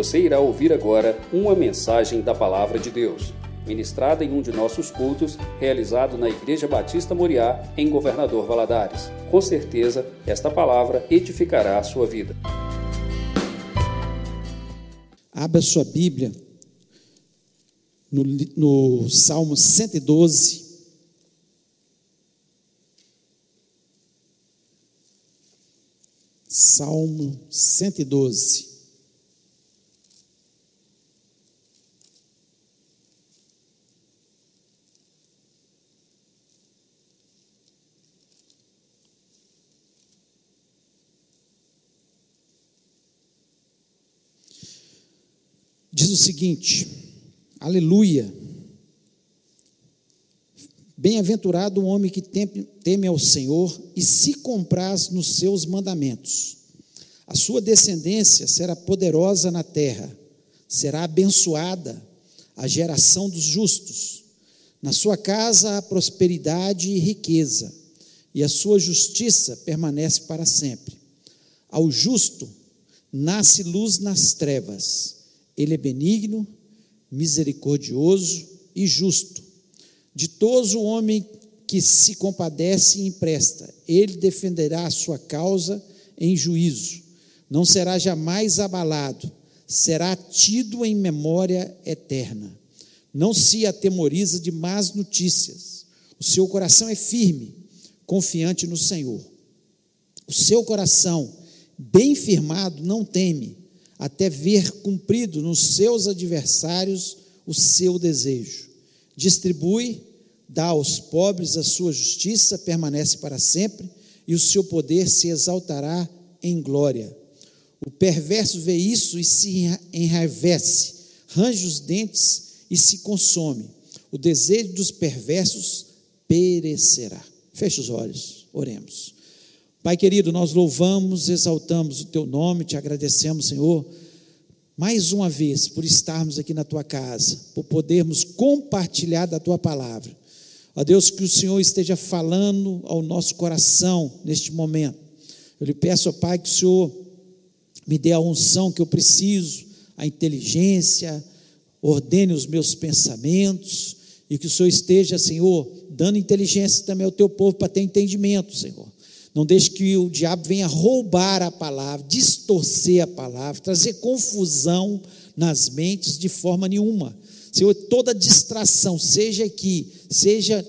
Você irá ouvir agora uma mensagem da Palavra de Deus, ministrada em um de nossos cultos, realizado na Igreja Batista Moriá, em Governador Valadares. Com certeza, esta palavra edificará a sua vida. Abra sua Bíblia no, no Salmo 112. Salmo 112. Diz o seguinte: Aleluia. Bem-aventurado o homem que teme ao Senhor e se compraz nos seus mandamentos. A sua descendência será poderosa na terra, será abençoada a geração dos justos. Na sua casa há prosperidade e riqueza, e a sua justiça permanece para sempre. Ao justo nasce luz nas trevas. Ele é benigno, misericordioso e justo Ditoso o homem que se compadece e empresta, ele defenderá a sua causa em juízo, não será jamais abalado, será tido em memória eterna. Não se atemoriza de más notícias, o seu coração é firme, confiante no Senhor. O seu coração, bem firmado, não teme, até ver cumprido nos seus adversários o seu desejo distribui, dá aos pobres a sua justiça, permanece para sempre, e o seu poder se exaltará em glória. O perverso vê isso e se enraivece, range os dentes e se consome. O desejo dos perversos perecerá. Feche os olhos, oremos. Pai querido, nós louvamos, exaltamos o teu nome, te agradecemos, Senhor mais uma vez por estarmos aqui na tua casa, por podermos compartilhar da tua palavra. Ó Deus, que o Senhor esteja falando ao nosso coração neste momento. Eu lhe peço, ó Pai, que o Senhor me dê a unção que eu preciso, a inteligência, ordene os meus pensamentos e que o Senhor esteja, Senhor, dando inteligência também ao teu povo para ter entendimento, Senhor. Não deixe que o diabo venha roubar a palavra, distorcer a palavra, trazer confusão nas mentes de forma nenhuma. Senhor, toda distração, seja aqui, seja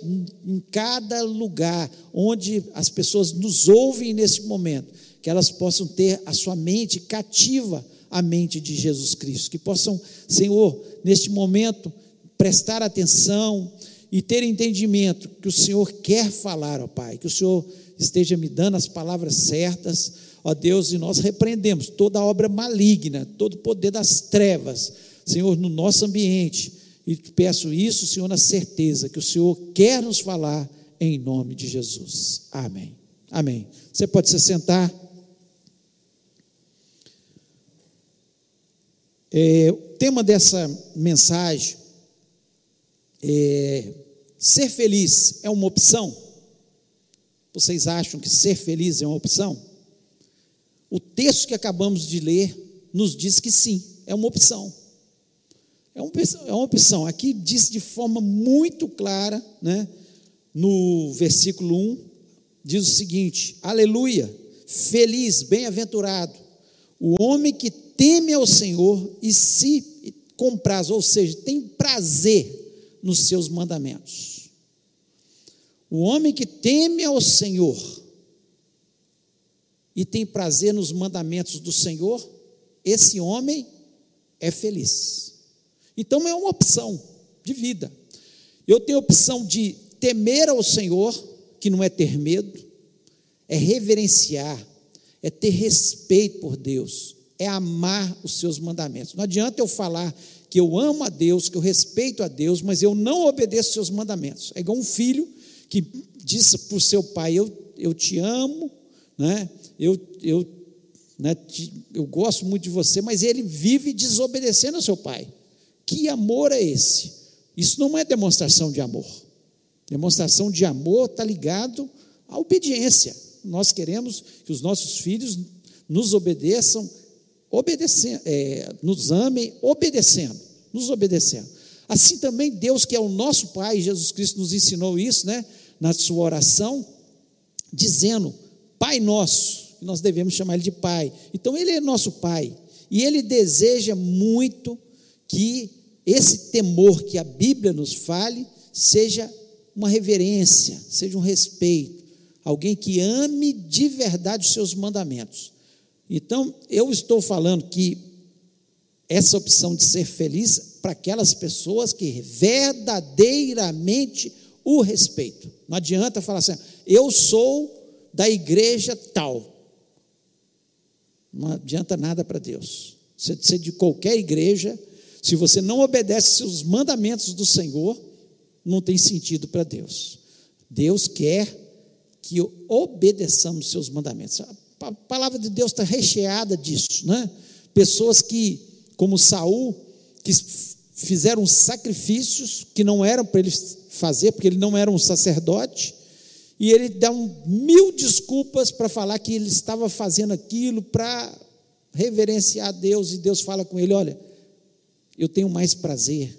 em cada lugar onde as pessoas nos ouvem nesse momento, que elas possam ter a sua mente cativa à mente de Jesus Cristo, que possam, Senhor, neste momento, prestar atenção e ter entendimento que o Senhor quer falar, ó Pai, que o Senhor esteja me dando as palavras certas, ó Deus, e nós repreendemos toda obra maligna, todo poder das trevas, Senhor, no nosso ambiente, e peço isso, Senhor, na certeza que o Senhor quer nos falar em nome de Jesus. Amém. Amém. Você pode se sentar. É, o tema dessa mensagem é ser feliz é uma opção? Vocês acham que ser feliz é uma opção? O texto que acabamos de ler nos diz que sim, é uma opção. É uma, é uma opção. Aqui diz de forma muito clara, né, no versículo 1, diz o seguinte: Aleluia, feliz, bem-aventurado, o homem que teme ao Senhor e se compraz, ou seja, tem prazer nos seus mandamentos. O homem que teme ao Senhor e tem prazer nos mandamentos do Senhor, esse homem é feliz. Então é uma opção de vida. Eu tenho a opção de temer ao Senhor, que não é ter medo, é reverenciar, é ter respeito por Deus, é amar os seus mandamentos. Não adianta eu falar que eu amo a Deus, que eu respeito a Deus, mas eu não obedeço seus mandamentos. É igual um filho que disse para o seu pai: Eu, eu te amo, né? eu, eu, né, te, eu gosto muito de você, mas ele vive desobedecendo ao seu pai. Que amor é esse? Isso não é demonstração de amor. Demonstração de amor está ligado à obediência. Nós queremos que os nossos filhos nos obedeçam obedecendo, é, nos ame obedecendo, nos obedecendo. Assim também Deus, que é o nosso Pai, Jesus Cristo nos ensinou isso, né? Na sua oração, dizendo: Pai nosso, nós devemos chamar Ele de Pai. Então Ele é nosso Pai. E Ele deseja muito que esse temor que a Bíblia nos fale seja uma reverência, seja um respeito, alguém que ame de verdade os seus mandamentos. Então, eu estou falando que essa opção de ser feliz para aquelas pessoas que verdadeiramente o respeitam. Não adianta falar assim, eu sou da igreja tal. Não adianta nada para Deus. Você ser de qualquer igreja, se você não obedece os mandamentos do Senhor, não tem sentido para Deus. Deus quer que obedeçamos seus mandamentos. A palavra de Deus está recheada disso, né? Pessoas que, como Saul, que fizeram sacrifícios que não eram para ele fazer, porque ele não era um sacerdote, e ele dá um, mil desculpas para falar que ele estava fazendo aquilo para reverenciar Deus, e Deus fala com ele: Olha, eu tenho mais prazer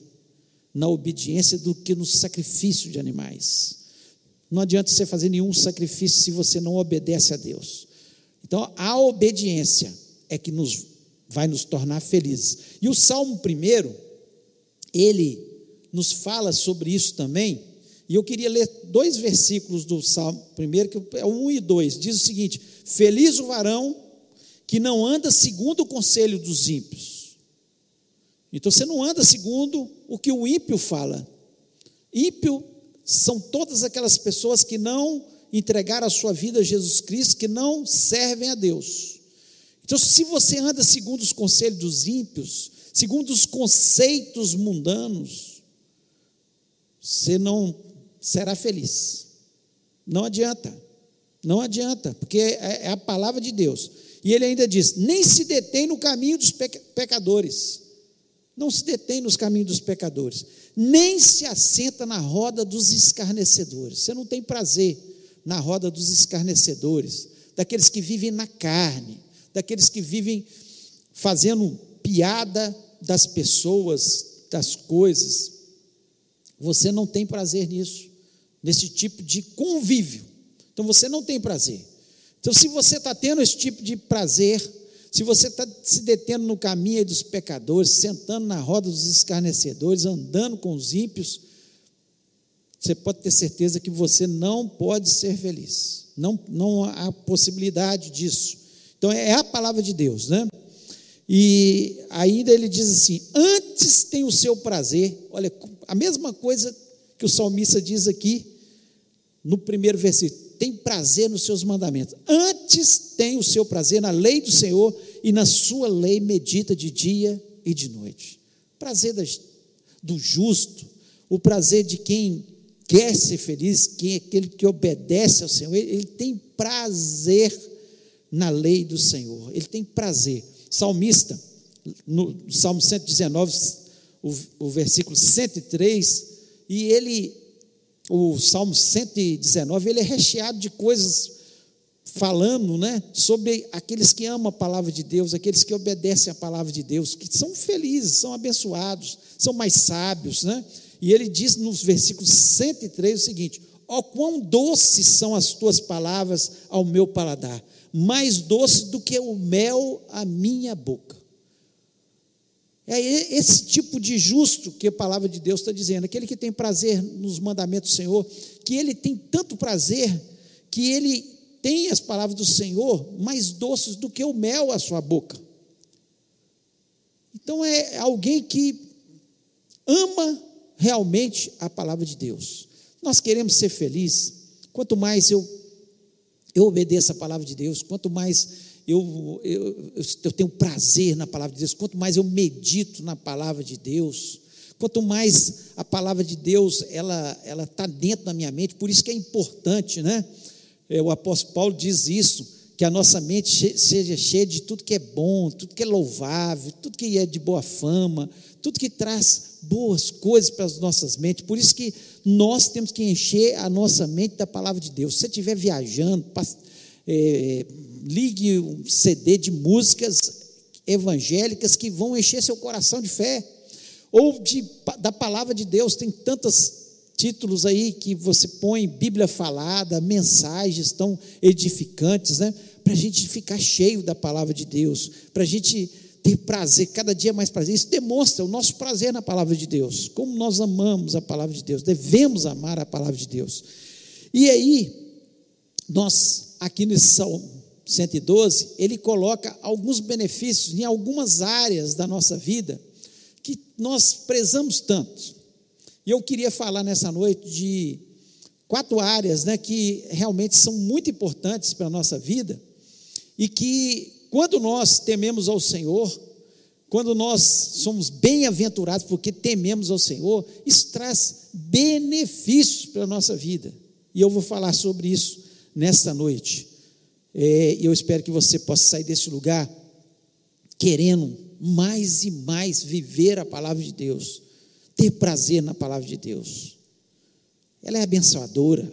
na obediência do que no sacrifício de animais. Não adianta você fazer nenhum sacrifício se você não obedece a Deus. Então, a obediência é que nos vai nos tornar felizes. E o Salmo primeiro, ele nos fala sobre isso também. E eu queria ler dois versículos do Salmo primeiro, que é um e dois. Diz o seguinte: Feliz o varão que não anda segundo o conselho dos ímpios. Então você não anda segundo o que o ímpio fala. Ímpio são todas aquelas pessoas que não entregaram a sua vida a Jesus Cristo, que não servem a Deus. Então, se você anda segundo os conselhos dos ímpios, segundo os conceitos mundanos, você não será feliz. Não adianta. Não adianta, porque é, é a palavra de Deus. E ele ainda diz: nem se detém no caminho dos pecadores. Não se detém nos caminhos dos pecadores, nem se assenta na roda dos escarnecedores. Você não tem prazer na roda dos escarnecedores, daqueles que vivem na carne, daqueles que vivem fazendo piada das pessoas, das coisas. Você não tem prazer nisso, nesse tipo de convívio. Então você não tem prazer. Então, se você está tendo esse tipo de prazer, se você está se detendo no caminho dos pecadores, sentando na roda dos escarnecedores, andando com os ímpios, você pode ter certeza que você não pode ser feliz. Não, não há possibilidade disso. Então, é a palavra de Deus, né? E ainda ele diz assim: antes tem o seu prazer. Olha, a mesma coisa que o salmista diz aqui no primeiro versículo: tem prazer nos seus mandamentos. Antes tem o seu prazer na lei do Senhor e na sua lei medita de dia e de noite. Prazer do justo, o prazer de quem quer ser feliz, quem é aquele que obedece ao Senhor, ele, ele tem prazer na lei do Senhor, ele tem prazer. Salmista, no Salmo 119, o, o versículo 103, e ele o Salmo 119, ele é recheado de coisas falando, né, sobre aqueles que amam a palavra de Deus, aqueles que obedecem a palavra de Deus, que são felizes, são abençoados, são mais sábios, né? E ele diz nos versículos 103 o seguinte: Ó oh, quão doces são as tuas palavras ao meu paladar, mais doce do que o mel à minha boca. É esse tipo de justo que a palavra de Deus está dizendo, aquele que tem prazer nos mandamentos do Senhor, que ele tem tanto prazer que ele tem as palavras do Senhor mais doces do que o mel à sua boca. Então é alguém que ama realmente a palavra de Deus. Nós queremos ser felizes. Quanto mais eu eu obedeço a palavra de Deus, quanto mais eu, eu, eu tenho prazer na palavra de Deus, quanto mais eu medito na palavra de Deus, quanto mais a palavra de Deus ela ela está dentro da minha mente, por isso que é importante, né? É, o apóstolo Paulo diz isso, que a nossa mente seja cheia de tudo que é bom, tudo que é louvável, tudo que é de boa fama, tudo que traz boas coisas para as nossas mentes. Por isso que nós temos que encher a nossa mente da palavra de Deus. Se você estiver viajando, é, ligue um CD de músicas evangélicas que vão encher seu coração de fé, ou de, da palavra de Deus. Tem tantos títulos aí que você põe, Bíblia falada, mensagens tão edificantes, né? Para a gente ficar cheio da palavra de Deus, para a gente ter prazer, cada dia mais prazer. Isso demonstra o nosso prazer na palavra de Deus, como nós amamos a palavra de Deus, devemos amar a palavra de Deus. E aí, nós, aqui nesse Salmo 112, ele coloca alguns benefícios em algumas áreas da nossa vida que nós prezamos tanto. E eu queria falar nessa noite de quatro áreas né, que realmente são muito importantes para a nossa vida e que, quando nós tememos ao Senhor, quando nós somos bem-aventurados porque tememos ao Senhor, isso traz benefícios para a nossa vida. E eu vou falar sobre isso nesta noite. É, e eu espero que você possa sair desse lugar querendo mais e mais viver a palavra de Deus, ter prazer na palavra de Deus. Ela é abençoadora.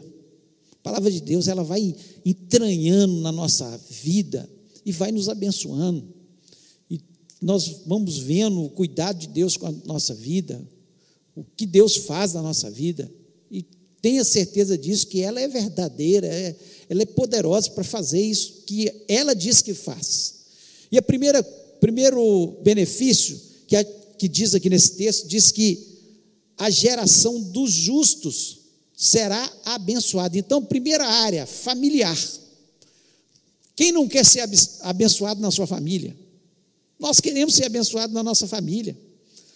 A palavra de Deus, ela vai entranhando na nossa vida e vai nos abençoando. E nós vamos vendo o cuidado de Deus com a nossa vida, o que Deus faz na nossa vida. E tenha certeza disso, que ela é verdadeira, é, ela é poderosa para fazer isso que ela diz que faz. E a primeira primeiro benefício que, a, que diz aqui nesse texto diz que a geração dos justos será abençoada. Então, primeira área, familiar. Quem não quer ser abençoado na sua família? Nós queremos ser abençoados na nossa família.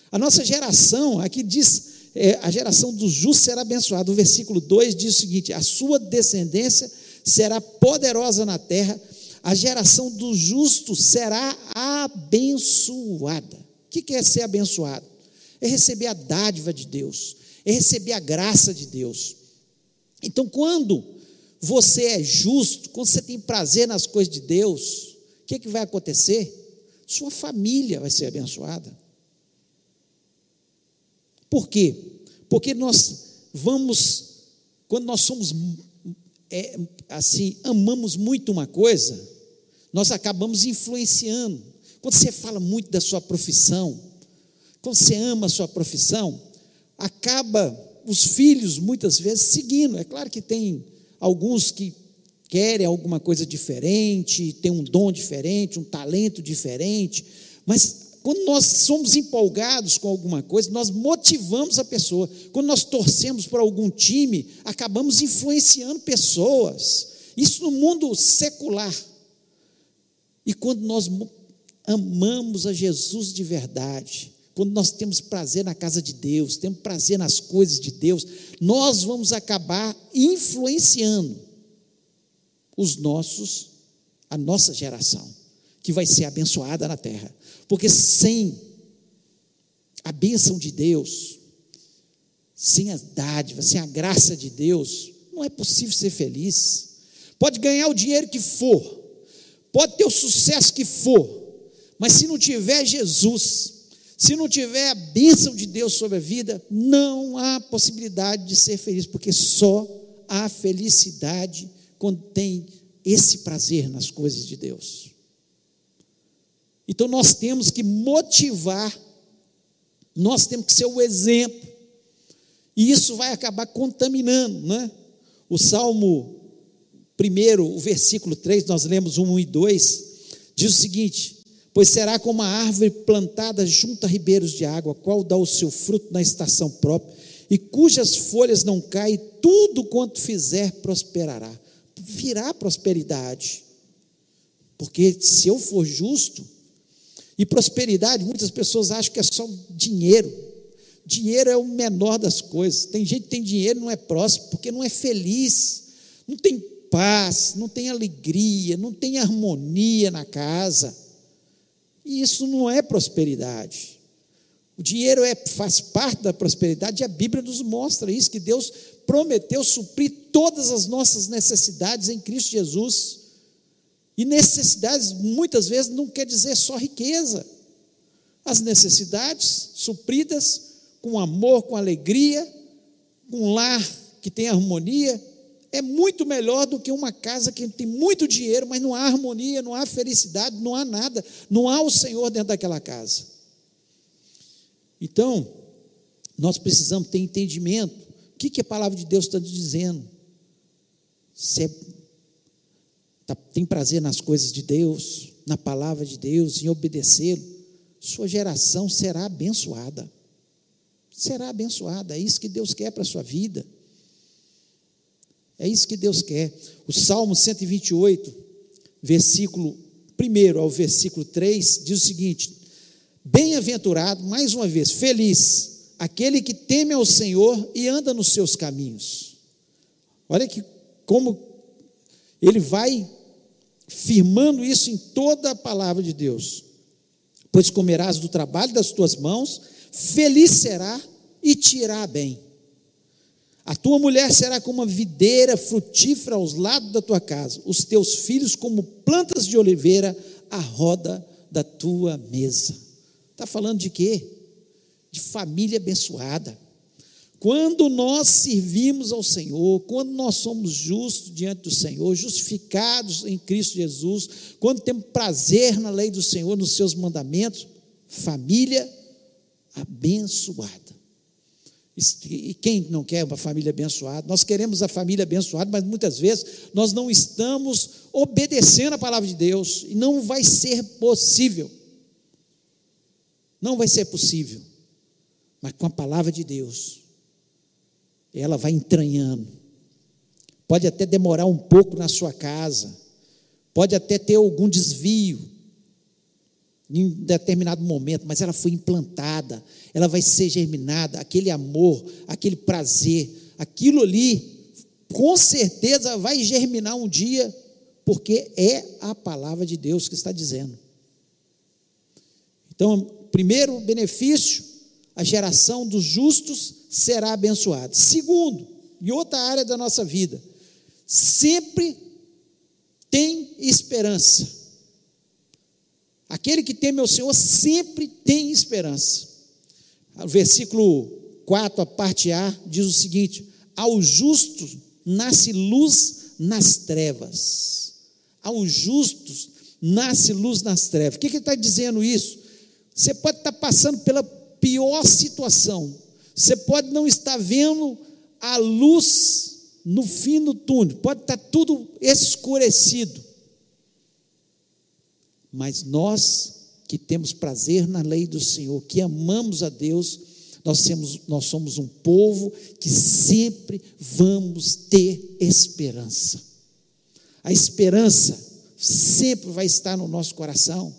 A nossa geração, aqui diz, é, a geração dos justos será abençoada. O versículo 2 diz o seguinte: a sua descendência será poderosa na terra, a geração dos justos será abençoada. O que é ser abençoado? É receber a dádiva de Deus, é receber a graça de Deus. Então, quando você é justo, quando você tem prazer nas coisas de Deus, o que, é que vai acontecer? Sua família vai ser abençoada. Por quê? Porque nós vamos, quando nós somos é, assim, amamos muito uma coisa, nós acabamos influenciando. Quando você fala muito da sua profissão, quando você ama a sua profissão, acaba os filhos muitas vezes seguindo. É claro que tem alguns que querem alguma coisa diferente, tem um dom diferente, um talento diferente, mas quando nós somos empolgados com alguma coisa, nós motivamos a pessoa. Quando nós torcemos por algum time, acabamos influenciando pessoas. Isso no mundo secular. E quando nós amamos a Jesus de verdade, quando nós temos prazer na casa de Deus, temos prazer nas coisas de Deus, nós vamos acabar influenciando os nossos, a nossa geração, que vai ser abençoada na terra. Porque sem a bênção de Deus, sem as dádivas, sem a graça de Deus, não é possível ser feliz. Pode ganhar o dinheiro que for, pode ter o sucesso que for, mas se não tiver Jesus, se não tiver a bênção de Deus sobre a vida, não há possibilidade de ser feliz, porque só há felicidade tem esse prazer nas coisas de Deus. Então nós temos que motivar, nós temos que ser o exemplo, e isso vai acabar contaminando, né? O Salmo 1, o versículo 3, nós lemos 1 e 2, diz o seguinte: Pois será como uma árvore plantada junto a ribeiros de água, qual dá o seu fruto na estação própria, e cujas folhas não caem, tudo quanto fizer prosperará. Virá prosperidade. Porque se eu for justo, e prosperidade, muitas pessoas acham que é só dinheiro. Dinheiro é o menor das coisas. Tem gente que tem dinheiro não é próspero porque não é feliz, não tem paz, não tem alegria, não tem harmonia na casa. E isso não é prosperidade. O dinheiro é, faz parte da prosperidade e a Bíblia nos mostra isso, que Deus prometeu suprir todas as nossas necessidades em Cristo Jesus. E necessidades, muitas vezes, não quer dizer só riqueza. As necessidades supridas com amor, com alegria, com um lar que tem harmonia, é muito melhor do que uma casa que tem muito dinheiro, mas não há harmonia, não há felicidade, não há nada, não há o Senhor dentro daquela casa. Então, nós precisamos ter entendimento. O que, que a palavra de Deus está dizendo? Você tá, tem prazer nas coisas de Deus, na palavra de Deus, em obedecê-lo, sua geração será abençoada. Será abençoada. É isso que Deus quer para a sua vida. É isso que Deus quer. O Salmo 128, versículo 1 ao versículo 3, diz o seguinte: Bem-aventurado, mais uma vez, feliz, aquele que teme ao Senhor e anda nos seus caminhos. Olha que como ele vai firmando isso em toda a palavra de Deus. Pois comerás do trabalho das tuas mãos, feliz será e te irá bem. A tua mulher será como uma videira frutífera aos lados da tua casa, os teus filhos como plantas de oliveira à roda da tua mesa. Está falando de quê? De família abençoada. Quando nós servimos ao Senhor, quando nós somos justos diante do Senhor, justificados em Cristo Jesus, quando temos prazer na lei do Senhor, nos seus mandamentos, família abençoada. E quem não quer uma família abençoada? Nós queremos a família abençoada, mas muitas vezes nós não estamos obedecendo a palavra de Deus e não vai ser possível. Não vai ser possível. Mas com a palavra de Deus, ela vai entranhando. Pode até demorar um pouco na sua casa, pode até ter algum desvio, em determinado momento, mas ela foi implantada, ela vai ser germinada, aquele amor, aquele prazer, aquilo ali, com certeza vai germinar um dia, porque é a palavra de Deus que está dizendo. Então, primeiro benefício, a geração dos justos será abençoada. Segundo, em outra área da nossa vida, sempre tem esperança. Aquele que teme ao Senhor sempre tem esperança. O versículo 4, a parte A, diz o seguinte: Ao justo nasce luz nas trevas. Aos justos nasce luz nas trevas. O que, que ele está dizendo isso? Você pode estar passando pela pior situação, você pode não estar vendo a luz no fim do túnel, pode estar tudo escurecido, mas nós que temos prazer na lei do Senhor, que amamos a Deus, nós, nós somos um povo que sempre vamos ter esperança. A esperança sempre vai estar no nosso coração,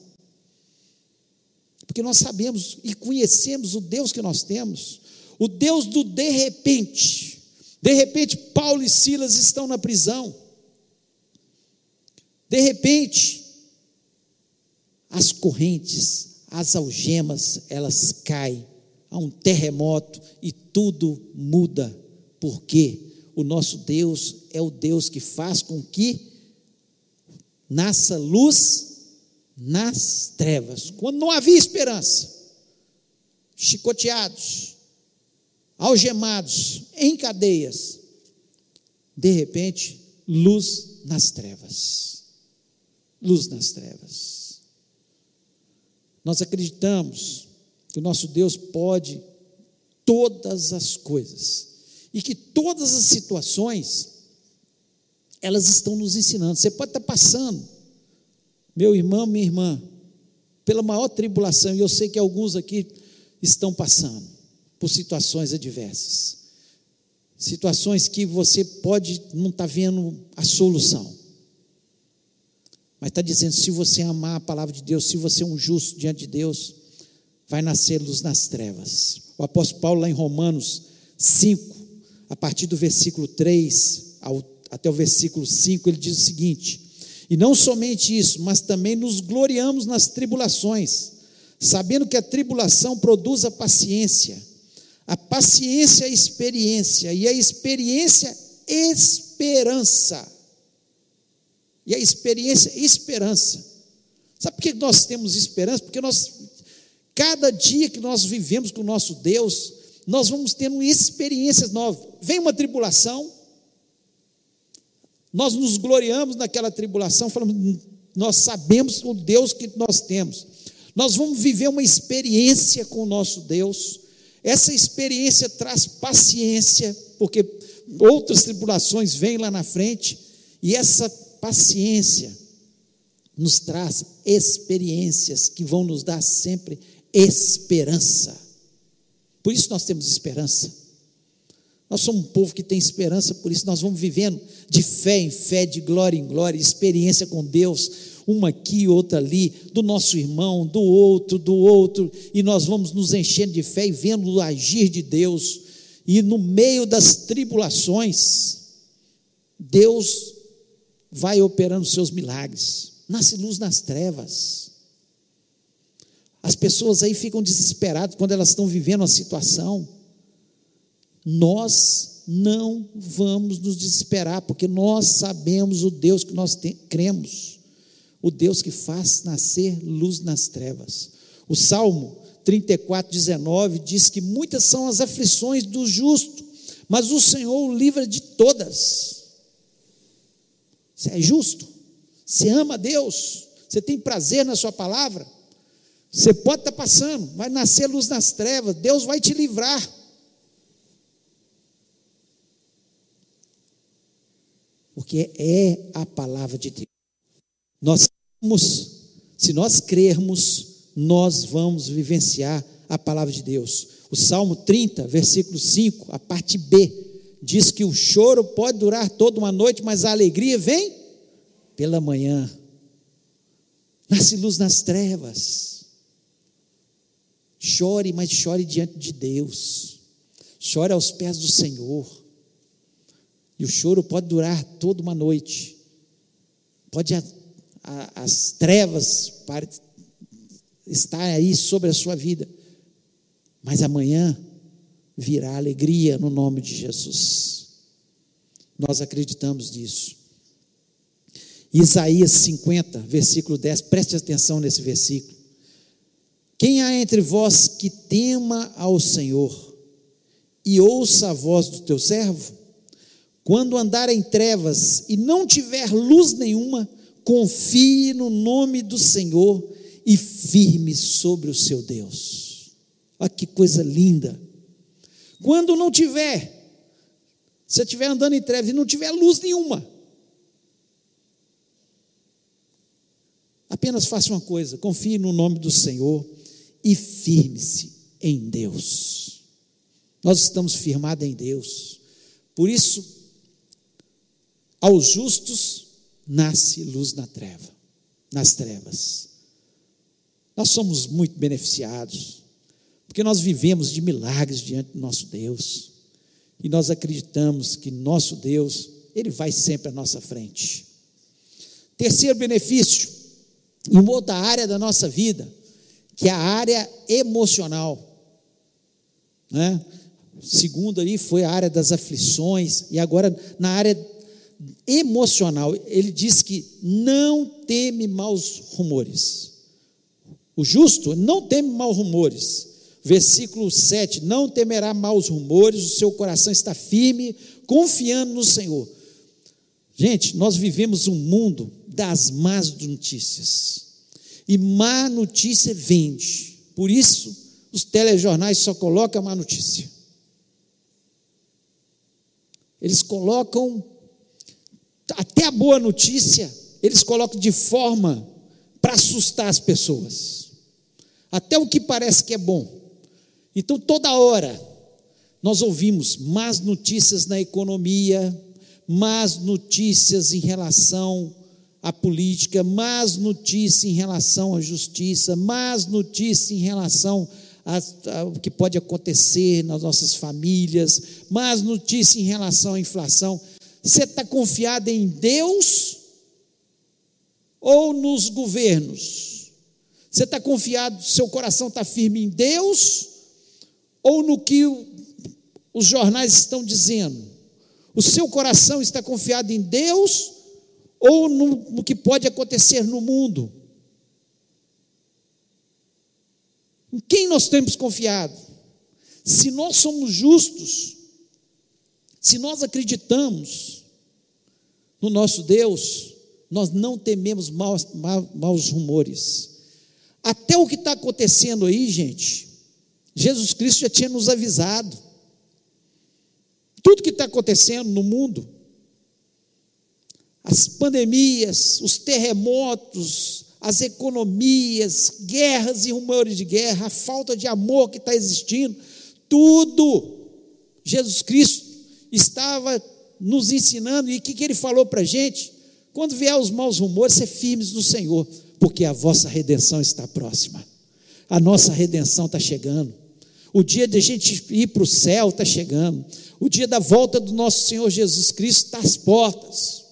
porque nós sabemos e conhecemos o Deus que nós temos, o Deus do de repente. De repente, Paulo e Silas estão na prisão. De repente, as correntes, as algemas, elas caem, há um terremoto e tudo muda, porque o nosso Deus é o Deus que faz com que nasça luz nas trevas, quando não havia esperança, chicoteados, algemados, em cadeias, de repente, luz nas trevas, luz nas trevas. Nós acreditamos que o nosso Deus pode todas as coisas e que todas as situações elas estão nos ensinando. Você pode estar passando, meu irmão, minha irmã, pela maior tribulação, e eu sei que alguns aqui estão passando por situações adversas, situações que você pode não estar vendo a solução. Mas está dizendo: se você amar a palavra de Deus, se você é um justo diante de Deus, vai nascer luz nas trevas. O apóstolo Paulo, lá em Romanos 5, a partir do versículo 3 ao, até o versículo 5, ele diz o seguinte: E não somente isso, mas também nos gloriamos nas tribulações, sabendo que a tribulação produz a paciência, a paciência, a experiência, e a experiência, esperança. E a experiência, esperança. Sabe por que nós temos esperança? Porque nós, cada dia que nós vivemos com o nosso Deus, nós vamos tendo experiências novas. Vem uma tribulação, Nós nos gloriamos naquela tribulação, falamos, nós sabemos o Deus que nós temos. Nós vamos viver uma experiência com o nosso Deus. Essa experiência traz paciência, porque outras tribulações vêm lá na frente, e essa paciência nos traz experiências que vão nos dar sempre esperança. Por isso nós temos esperança. Nós somos um povo que tem esperança, por isso nós vamos vivendo de fé em fé, de glória em glória, experiência com Deus, uma aqui, outra ali, do nosso irmão, do outro, do outro, e nós vamos nos enchendo de fé e vendo o agir de Deus, e no meio das tribulações, Deus vai operando seus milagres, nasce luz nas trevas. As pessoas aí ficam desesperadas quando elas estão vivendo a situação nós não vamos nos desesperar, porque nós sabemos o Deus que nós tem, cremos, o Deus que faz nascer luz nas trevas. O Salmo 34, 19 diz que muitas são as aflições do justo, mas o Senhor o livra de todas. Você é justo, você ama Deus, você tem prazer na Sua palavra. Você pode estar passando, vai nascer luz nas trevas, Deus vai te livrar. porque é a palavra de Deus. Nós vamos, se nós crermos, nós vamos vivenciar a palavra de Deus. O Salmo 30, versículo 5, a parte B, diz que o choro pode durar toda uma noite, mas a alegria vem pela manhã. Nasce luz nas trevas. Chore, mas chore diante de Deus. Chore aos pés do Senhor. E o choro pode durar toda uma noite. Pode a, a, as trevas para, estar aí sobre a sua vida. Mas amanhã virá alegria no nome de Jesus. Nós acreditamos nisso. Isaías 50, versículo 10, preste atenção nesse versículo. Quem há entre vós que tema ao Senhor e ouça a voz do teu servo? Quando andar em trevas e não tiver luz nenhuma, confie no nome do Senhor e firme sobre o seu Deus. Olha que coisa linda. Quando não tiver, se estiver andando em trevas e não tiver luz nenhuma, apenas faça uma coisa: confie no nome do Senhor e firme-se em Deus. Nós estamos firmados em Deus. Por isso, aos justos nasce luz na treva, nas trevas. Nós somos muito beneficiados, porque nós vivemos de milagres diante do nosso Deus. E nós acreditamos que nosso Deus, ele vai sempre à nossa frente. Terceiro benefício, em uma outra área da nossa vida, que é a área emocional. Né? Segundo ali foi a área das aflições, e agora na área emocional, ele diz que não teme maus rumores. O justo não teme maus rumores. Versículo 7: Não temerá maus rumores, o seu coração está firme, confiando no Senhor. Gente, nós vivemos um mundo das más notícias. E má notícia vende. Por isso, os telejornais só colocam má notícia. Eles colocam até a boa notícia, eles colocam de forma para assustar as pessoas. Até o que parece que é bom. Então, toda hora, nós ouvimos más notícias na economia, más notícias em relação à política, más notícias em relação à justiça, más notícias em relação ao que pode acontecer nas nossas famílias, más notícias em relação à inflação. Você está confiado em Deus ou nos governos? Você está confiado, seu coração está firme em Deus ou no que os jornais estão dizendo? O seu coração está confiado em Deus ou no, no que pode acontecer no mundo? Em quem nós temos confiado? Se nós somos justos, se nós acreditamos, no nosso Deus, nós não tememos maus, maus rumores. Até o que está acontecendo aí, gente, Jesus Cristo já tinha nos avisado. Tudo que está acontecendo no mundo, as pandemias, os terremotos, as economias, guerras e rumores de guerra, a falta de amor que está existindo, tudo, Jesus Cristo estava nos ensinando, e o que, que ele falou para a gente? Quando vier os maus rumores, ser firmes no Senhor, porque a vossa redenção está próxima, a nossa redenção está chegando, o dia de a gente ir para o céu está chegando, o dia da volta do nosso Senhor Jesus Cristo está às portas.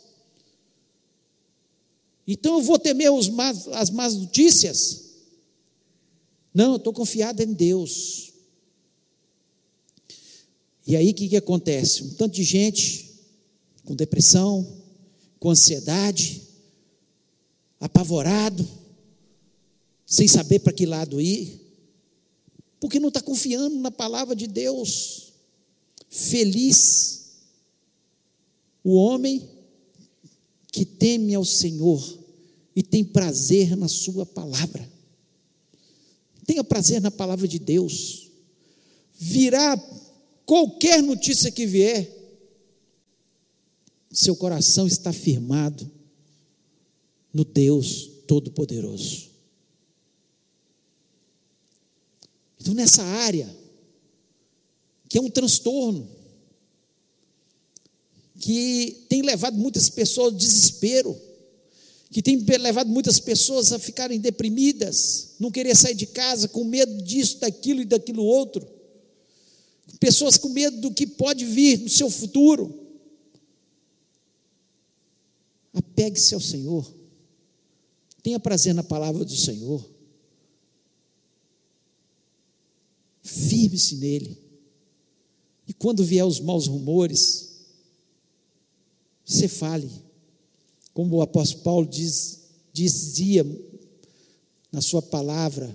Então eu vou temer más, as más notícias? Não, eu estou confiado em Deus. E aí o que, que acontece? Um tanto de gente com depressão, com ansiedade, apavorado, sem saber para que lado ir, porque não está confiando na palavra de Deus. Feliz o homem que teme ao Senhor e tem prazer na Sua palavra. Tenha prazer na palavra de Deus. Virá qualquer notícia que vier, seu coração está firmado no Deus Todo-Poderoso. Então, nessa área, que é um transtorno, que tem levado muitas pessoas ao desespero, que tem levado muitas pessoas a ficarem deprimidas, não querer sair de casa com medo disso, daquilo e daquilo outro. Pessoas com medo do que pode vir no seu futuro. Apegue-se ao Senhor. Tenha prazer na palavra do Senhor. Firme-se nele. E quando vier os maus rumores, você fale. Como o apóstolo Paulo diz, dizia na sua palavra,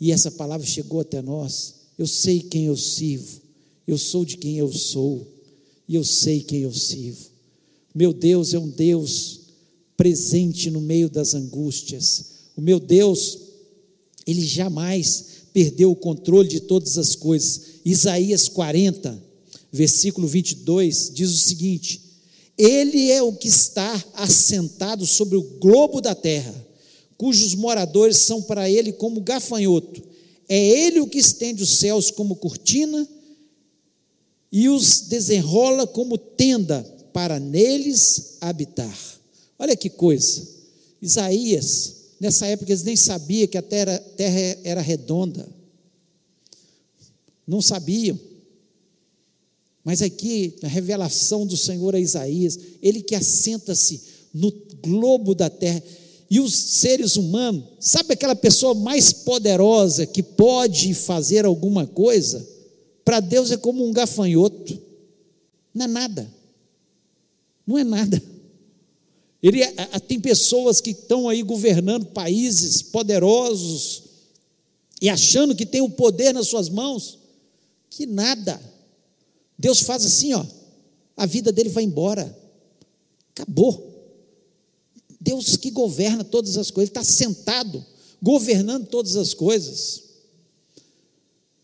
e essa palavra chegou até nós. Eu sei quem eu sirvo, eu sou de quem eu sou, e eu sei quem eu sirvo. Meu Deus é um Deus presente no meio das angústias. O meu Deus, ele jamais perdeu o controle de todas as coisas. Isaías 40, versículo 22, diz o seguinte: Ele é o que está assentado sobre o globo da terra, cujos moradores são para ele como gafanhoto. É ele o que estende os céus como cortina e os desenrola como tenda para neles habitar. Olha que coisa. Isaías, nessa época eles nem sabiam que a terra, terra era redonda. Não sabiam. Mas aqui, a revelação do Senhor a Isaías, ele que assenta-se no globo da terra. E os seres humanos, sabe aquela pessoa mais poderosa que pode fazer alguma coisa? Para Deus é como um gafanhoto, não é nada, não é nada. Ele, tem pessoas que estão aí governando países poderosos e achando que tem o poder nas suas mãos, que nada. Deus faz assim, ó, a vida dele vai embora. Acabou. Deus que governa todas as coisas, está sentado, governando todas as coisas.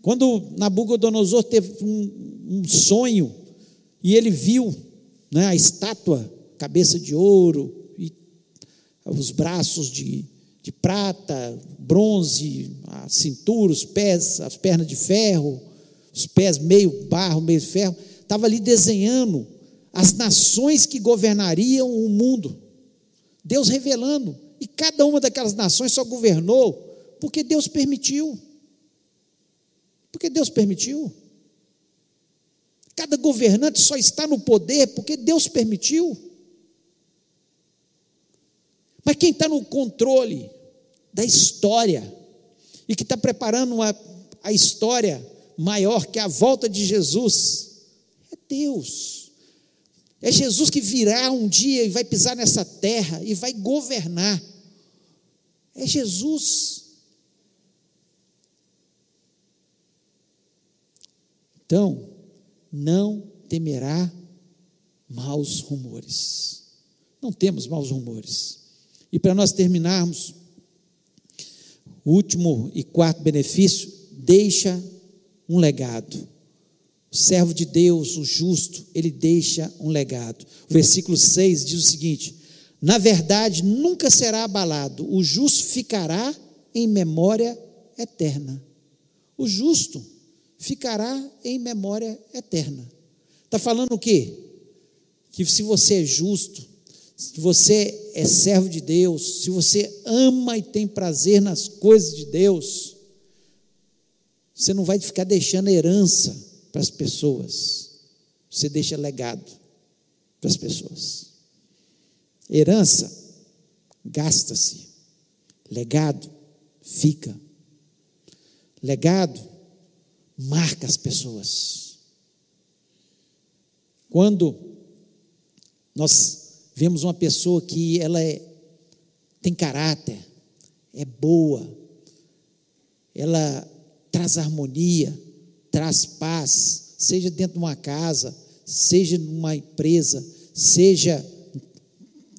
Quando Nabucodonosor teve um, um sonho e ele viu né, a estátua, cabeça de ouro, e os braços de, de prata, bronze, a cintura, os pés, as pernas de ferro, os pés meio barro, meio ferro, estava ali desenhando as nações que governariam o mundo. Deus revelando. E cada uma daquelas nações só governou porque Deus permitiu. Porque Deus permitiu. Cada governante só está no poder porque Deus permitiu. Mas quem está no controle da história e que está preparando uma, a história maior que a volta de Jesus é Deus. É Jesus que virá um dia e vai pisar nessa terra e vai governar. É Jesus. Então, não temerá maus rumores. Não temos maus rumores. E para nós terminarmos, o último e quarto benefício, deixa um legado. O servo de Deus, o justo, ele deixa um legado. O versículo 6 diz o seguinte: Na verdade, nunca será abalado, o justo ficará em memória eterna. O justo ficará em memória eterna. Está falando o quê? Que se você é justo, se você é servo de Deus, se você ama e tem prazer nas coisas de Deus, você não vai ficar deixando herança para as pessoas, você deixa legado para as pessoas. Herança gasta-se, legado fica. Legado marca as pessoas. Quando nós vemos uma pessoa que ela é, tem caráter, é boa, ela traz harmonia, traz paz, seja dentro de uma casa, seja numa empresa, seja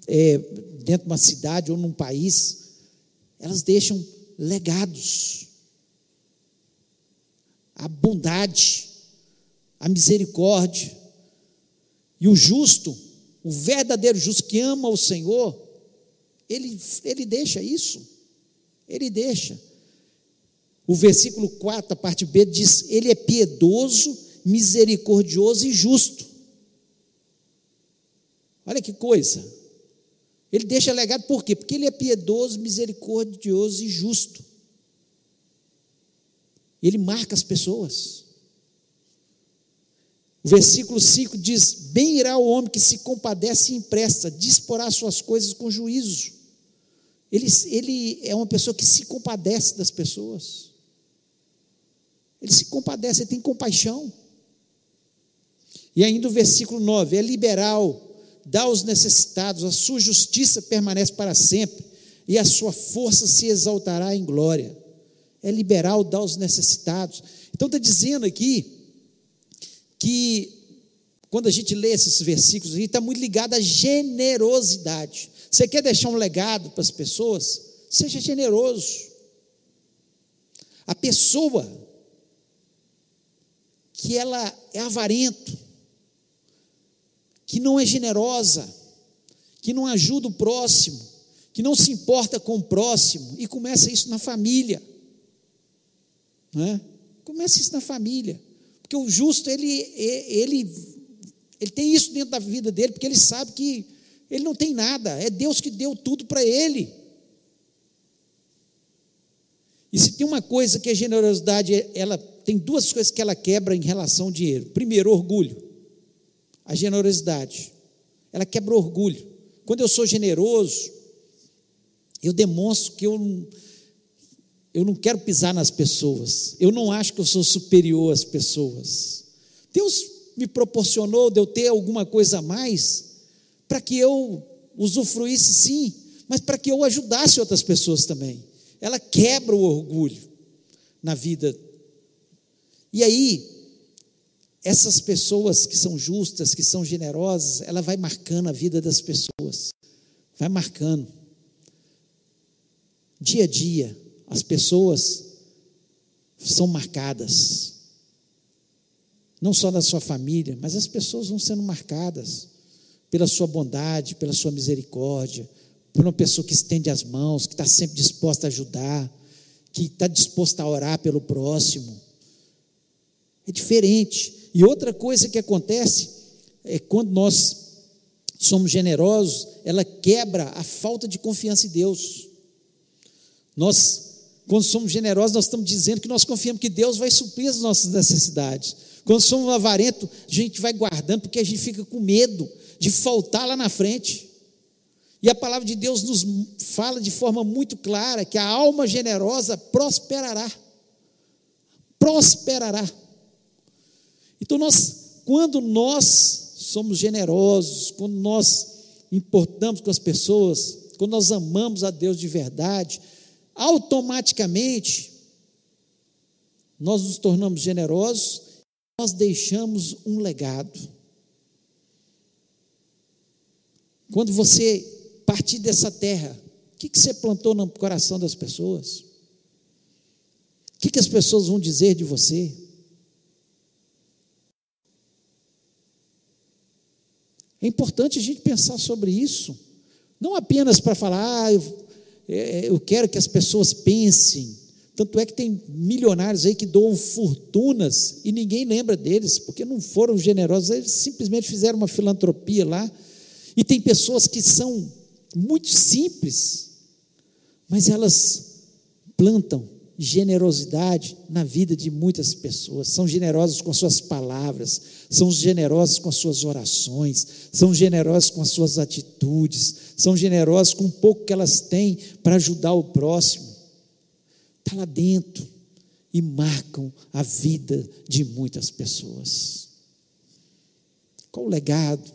é, dentro de uma cidade ou num país, elas deixam legados. A bondade, a misericórdia. E o justo o verdadeiro justo que ama o Senhor, ele, ele deixa isso. Ele deixa. O versículo 4, a parte B, diz: Ele é piedoso, misericordioso e justo. Olha que coisa. Ele deixa legado por quê? Porque ele é piedoso, misericordioso e justo. Ele marca as pessoas. O versículo 5 diz: Bem irá o homem que se compadece e empresta, disporá suas coisas com juízo. Ele, ele é uma pessoa que se compadece das pessoas. Ele se compadece, ele tem compaixão. E ainda o versículo 9: É liberal, dá aos necessitados, a sua justiça permanece para sempre, e a sua força se exaltará em glória. É liberal, dá aos necessitados. Então está dizendo aqui que quando a gente lê esses versículos, está muito ligado à generosidade. Você quer deixar um legado para as pessoas? Seja generoso. A pessoa que ela é avarento, que não é generosa, que não ajuda o próximo, que não se importa com o próximo, e começa isso na família. Não é? Começa isso na família. Porque o justo, ele, ele, ele tem isso dentro da vida dele, porque ele sabe que ele não tem nada, é Deus que deu tudo para ele. E se tem uma coisa que a generosidade, ela tem duas coisas que ela quebra em relação ao dinheiro. Primeiro, orgulho. A generosidade. Ela quebra orgulho. Quando eu sou generoso, eu demonstro que eu eu não quero pisar nas pessoas. Eu não acho que eu sou superior às pessoas. Deus me proporcionou de eu ter alguma coisa a mais para que eu usufruísse sim, mas para que eu ajudasse outras pessoas também. Ela quebra o orgulho na vida. E aí, essas pessoas que são justas, que são generosas, ela vai marcando a vida das pessoas. Vai marcando. Dia a dia as pessoas são marcadas. Não só na sua família, mas as pessoas vão sendo marcadas pela sua bondade, pela sua misericórdia, por uma pessoa que estende as mãos, que está sempre disposta a ajudar, que está disposta a orar pelo próximo. É diferente. E outra coisa que acontece é quando nós somos generosos, ela quebra a falta de confiança em Deus. Nós quando somos generosos, nós estamos dizendo que nós confiamos que Deus vai suprir as nossas necessidades. Quando somos avarentos, a gente vai guardando porque a gente fica com medo de faltar lá na frente. E a palavra de Deus nos fala de forma muito clara que a alma generosa prosperará. Prosperará. Então nós, quando nós somos generosos, quando nós importamos com as pessoas, quando nós amamos a Deus de verdade, automaticamente nós nos tornamos generosos, nós deixamos um legado. quando você partir dessa terra, o que, que você plantou no coração das pessoas? O que, que as pessoas vão dizer de você? É importante a gente pensar sobre isso, não apenas para falar, ah, eu, eu quero que as pessoas pensem. Tanto é que tem milionários aí que doam fortunas e ninguém lembra deles, porque não foram generosos, eles simplesmente fizeram uma filantropia lá. E tem pessoas que são muito simples, mas elas plantam generosidade na vida de muitas pessoas, são generosas com as suas palavras, são generosas com as suas orações, são generosas com as suas atitudes, são generosas com o pouco que elas têm para ajudar o próximo. Está lá dentro e marcam a vida de muitas pessoas. Qual o legado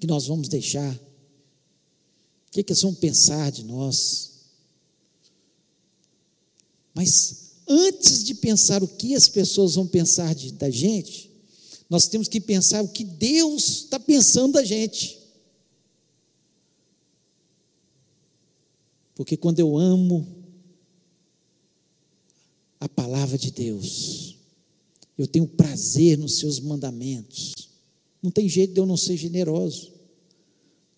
que nós vamos deixar? O que, é que eles vão pensar de nós? Mas antes de pensar o que as pessoas vão pensar de, da gente, nós temos que pensar o que Deus está pensando da gente. Porque quando eu amo a palavra de Deus, eu tenho prazer nos seus mandamentos, não tem jeito de eu não ser generoso,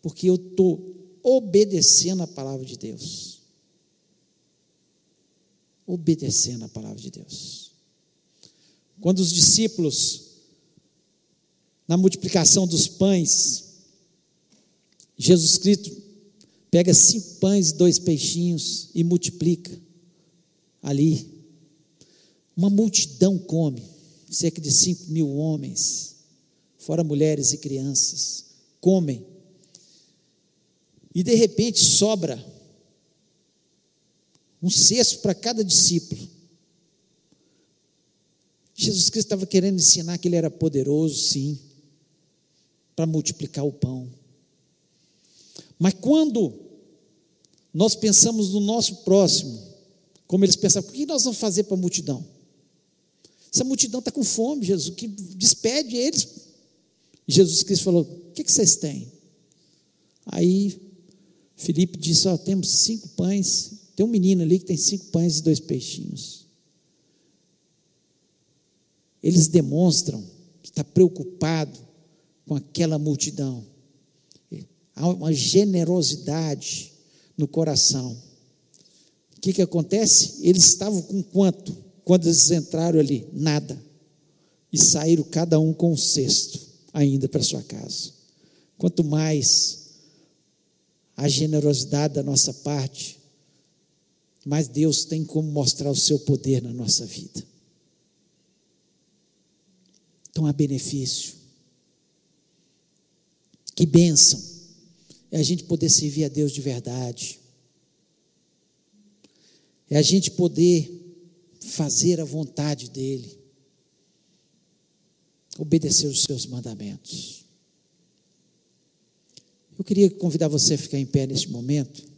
porque eu estou obedecendo a palavra de Deus obedecendo a palavra de Deus. Quando os discípulos, na multiplicação dos pães, Jesus Cristo pega cinco pães e dois peixinhos e multiplica ali. Uma multidão come, cerca de cinco mil homens, fora mulheres e crianças, comem. E de repente sobra um cesto para cada discípulo. Jesus Cristo estava querendo ensinar que ele era poderoso, sim, para multiplicar o pão. Mas quando nós pensamos no nosso próximo, como eles pensavam, o que nós vamos fazer para a multidão? Essa multidão está com fome, Jesus, que despede eles. Jesus Cristo falou: O que, que vocês têm? Aí Felipe disse: Ó, temos cinco pães tem um menino ali que tem cinco pães e dois peixinhos. Eles demonstram que está preocupado com aquela multidão. Há uma generosidade no coração. O que, que acontece? Eles estavam com quanto? Quando eles entraram ali? Nada. E saíram cada um com um cesto ainda para sua casa. Quanto mais a generosidade da nossa parte, mas Deus tem como mostrar o seu poder na nossa vida. Então há benefício. Que bênção é a gente poder servir a Deus de verdade. É a gente poder fazer a vontade dEle. Obedecer os seus mandamentos. Eu queria convidar você a ficar em pé neste momento.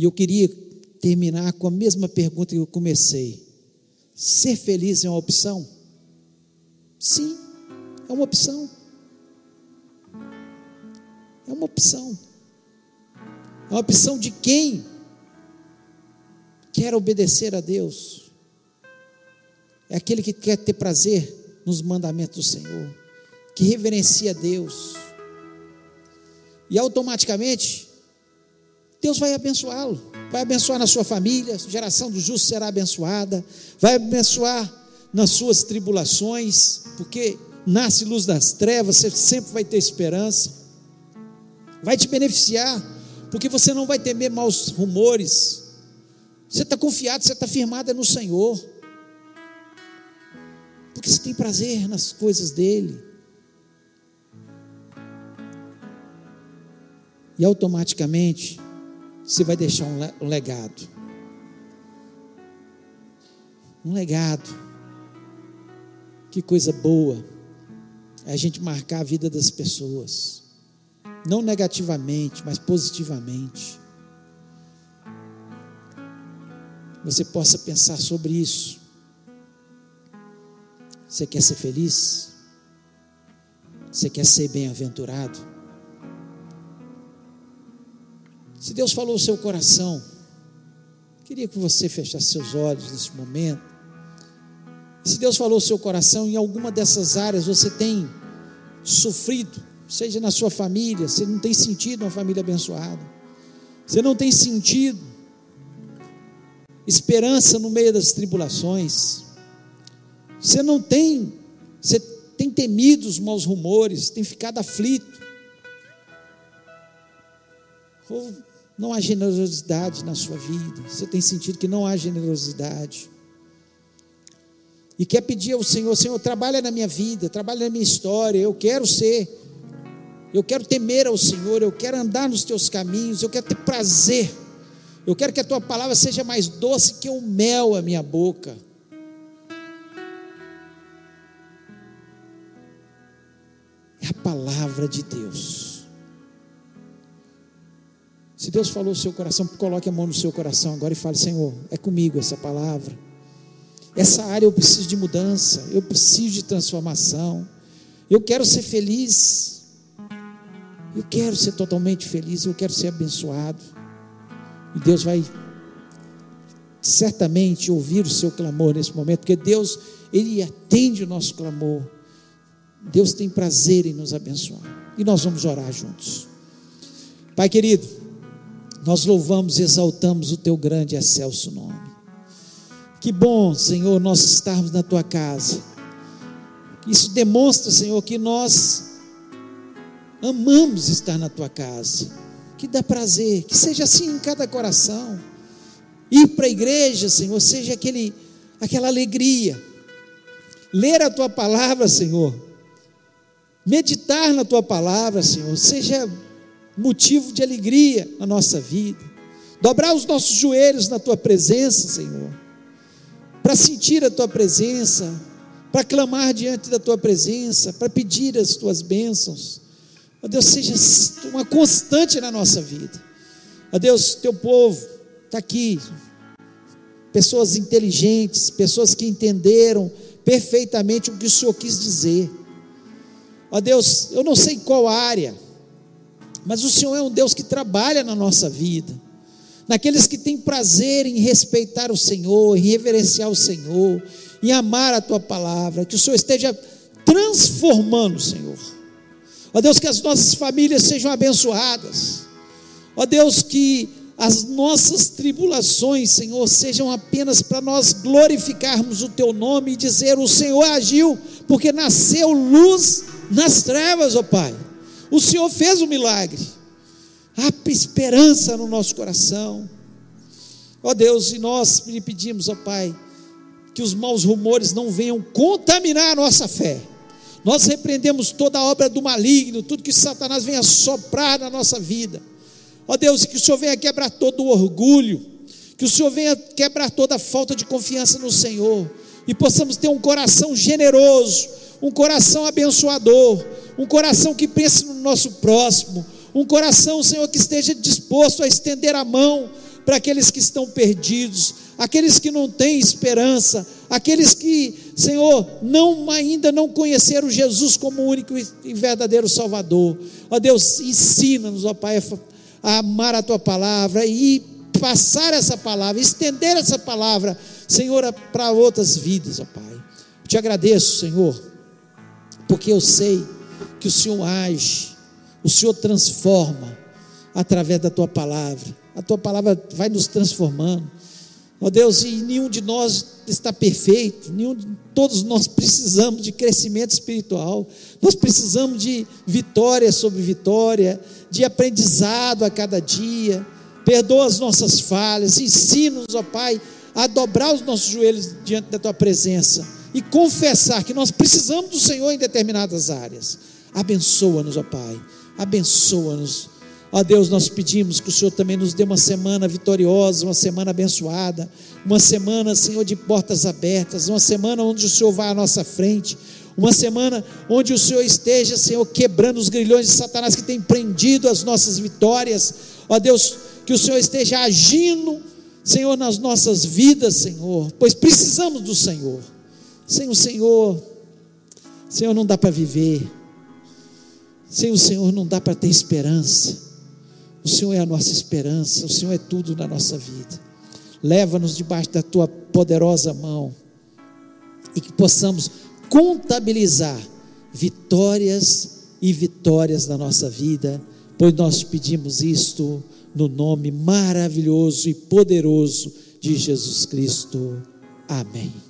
E eu queria terminar com a mesma pergunta que eu comecei: ser feliz é uma opção? Sim, é uma opção. É uma opção. É uma opção de quem quer obedecer a Deus. É aquele que quer ter prazer nos mandamentos do Senhor, que reverencia Deus. E automaticamente Deus vai abençoá-lo, vai abençoar na sua família, a geração do justo será abençoada, vai abençoar nas suas tribulações, porque nasce luz das trevas, você sempre vai ter esperança, vai te beneficiar, porque você não vai temer maus rumores, você está confiado, você está firmado no Senhor, porque você tem prazer nas coisas dEle. E automaticamente você vai deixar um legado. Um legado. Que coisa boa é a gente marcar a vida das pessoas. Não negativamente, mas positivamente. Você possa pensar sobre isso. Você quer ser feliz? Você quer ser bem-aventurado? Se Deus falou o seu coração, queria que você fechasse seus olhos nesse momento. Se Deus falou o seu coração, em alguma dessas áreas você tem sofrido, seja na sua família, você não tem sentido uma família abençoada, você não tem sentido esperança no meio das tribulações, você não tem, você tem temido os maus rumores, tem ficado aflito, ou não há generosidade na sua vida, você tem sentido que não há generosidade, e quer pedir ao Senhor: Senhor, trabalha na minha vida, trabalha na minha história, eu quero ser, eu quero temer ao Senhor, eu quero andar nos teus caminhos, eu quero ter prazer, eu quero que a tua palavra seja mais doce que o mel à minha boca. É a palavra de Deus. Se Deus falou no seu coração, coloque a mão no seu coração agora e fale: Senhor, é comigo essa palavra. Essa área eu preciso de mudança, eu preciso de transformação. Eu quero ser feliz. Eu quero ser totalmente feliz, eu quero ser abençoado. E Deus vai certamente ouvir o seu clamor nesse momento, porque Deus, Ele atende o nosso clamor. Deus tem prazer em nos abençoar. E nós vamos orar juntos. Pai querido, nós louvamos e exaltamos o teu grande e excelso nome. Que bom, Senhor, nós estarmos na tua casa. Isso demonstra, Senhor, que nós amamos estar na tua casa. Que dá prazer, que seja assim em cada coração. Ir para a igreja, Senhor, seja aquele, aquela alegria. Ler a tua palavra, Senhor. Meditar na tua palavra, Senhor, seja motivo de alegria na nossa vida. Dobrar os nossos joelhos na tua presença, Senhor para sentir a tua presença, para clamar diante da tua presença, para pedir as tuas bênçãos. Ó Deus, seja uma constante na nossa vida. Ó Deus, teu povo está aqui, pessoas inteligentes, pessoas que entenderam perfeitamente o que o Senhor quis dizer. Ó Deus, eu não sei qual área, mas o Senhor é um Deus que trabalha na nossa vida naqueles que têm prazer em respeitar o Senhor, em reverenciar o Senhor, em amar a tua palavra, que o Senhor esteja transformando, Senhor. Ó Deus, que as nossas famílias sejam abençoadas. Ó Deus, que as nossas tribulações, Senhor, sejam apenas para nós glorificarmos o teu nome e dizer: o Senhor agiu, porque nasceu luz nas trevas, ó Pai. O Senhor fez o milagre há esperança no nosso coração. Ó Deus, e nós lhe pedimos, ó Pai, que os maus rumores não venham contaminar a nossa fé. Nós repreendemos toda a obra do maligno, tudo que Satanás venha soprar na nossa vida. Ó Deus, que o Senhor venha quebrar todo o orgulho, que o Senhor venha quebrar toda a falta de confiança no Senhor, e possamos ter um coração generoso, um coração abençoador, um coração que pense no nosso próximo, um coração, Senhor, que esteja disposto a estender a mão para aqueles que estão perdidos, aqueles que não têm esperança, aqueles que, Senhor, não ainda não conheceram Jesus como único e verdadeiro Salvador. Ó Deus, ensina-nos, ó Pai, a amar a tua palavra e passar essa palavra, estender essa palavra, Senhor, para outras vidas, ó Pai. Eu te agradeço, Senhor, porque eu sei que o Senhor age o Senhor transforma através da tua palavra. A tua palavra vai nos transformando. Ó oh Deus, e nenhum de nós está perfeito, nenhum, todos nós precisamos de crescimento espiritual, nós precisamos de vitória sobre vitória, de aprendizado a cada dia. Perdoa as nossas falhas, ensina-nos, ó Pai, a dobrar os nossos joelhos diante da tua presença e confessar que nós precisamos do Senhor em determinadas áreas. Abençoa-nos, ó Pai abençoa-nos. Ó Deus, nós pedimos que o Senhor também nos dê uma semana vitoriosa, uma semana abençoada, uma semana, Senhor, de portas abertas, uma semana onde o Senhor vai à nossa frente, uma semana onde o Senhor esteja, Senhor, quebrando os grilhões de Satanás que tem prendido as nossas vitórias. Ó Deus, que o Senhor esteja agindo, Senhor, nas nossas vidas, Senhor, pois precisamos do Senhor. Sem o Senhor, Senhor, não dá para viver. Sem o Senhor não dá para ter esperança. O Senhor é a nossa esperança, o Senhor é tudo na nossa vida. Leva-nos debaixo da tua poderosa mão e que possamos contabilizar vitórias e vitórias na nossa vida, pois nós pedimos isto no nome maravilhoso e poderoso de Jesus Cristo. Amém.